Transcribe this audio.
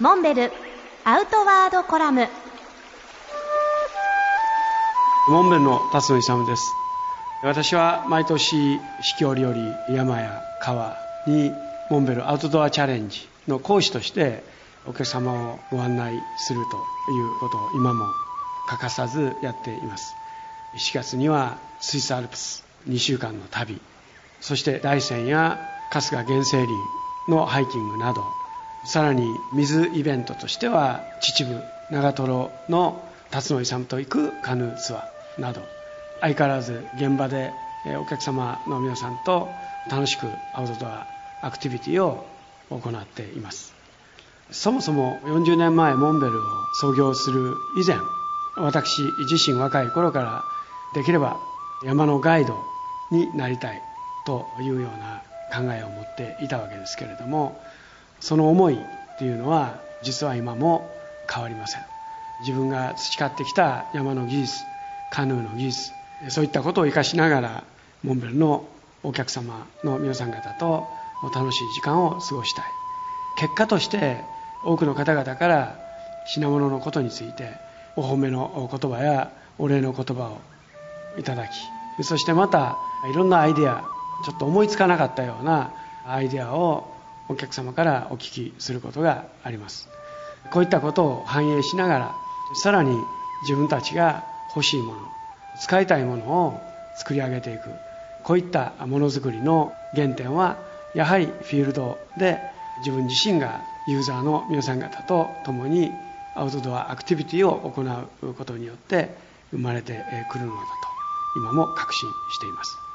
モンベルアウトワードコラム。モンベルの辰野勇です。私は毎年四季折々山や川にモンベルアウトドアチャレンジの講師としてお客様をご案内するということを今も欠かさずやっています。4月にはスイスアルプス2週間の旅。そして大山や春日原生林のハイキングなどさらに水イベントとしては秩父長瀞の辰野勇と行くカヌーツアー。など相変わらず現場でお客様の皆さんと楽しくアウトドアアクティビティを行っています。そもそも40年前モンベルを創業する以前私自身若い頃からできれば山のガイドになりたいというような考えを持っていたわけですけれどもその思いっていうのは実は今も変わりません。自分が培ってきた山の技術カヌーの技術そういったことを生かしながらモンベルのお客様の皆さん方と楽しい時間を過ごしたい。結果として多くの方々から品物のことについてお褒めの言葉やお礼の言葉をいただきそしてまたいろんなアイデアちょっと思いつかなかったようなアイデアをお客様からお聞きすることがあります。こういったことを反映しながらさらに自分たちが欲しいもの使いたいものを作り上げていく。こういったものづくりの原点はやはりフィールドで自分自身がユーザーの皆さん方と共にアウトドアアクティビティを行うことによって生まれてくるのだと今も確信しています。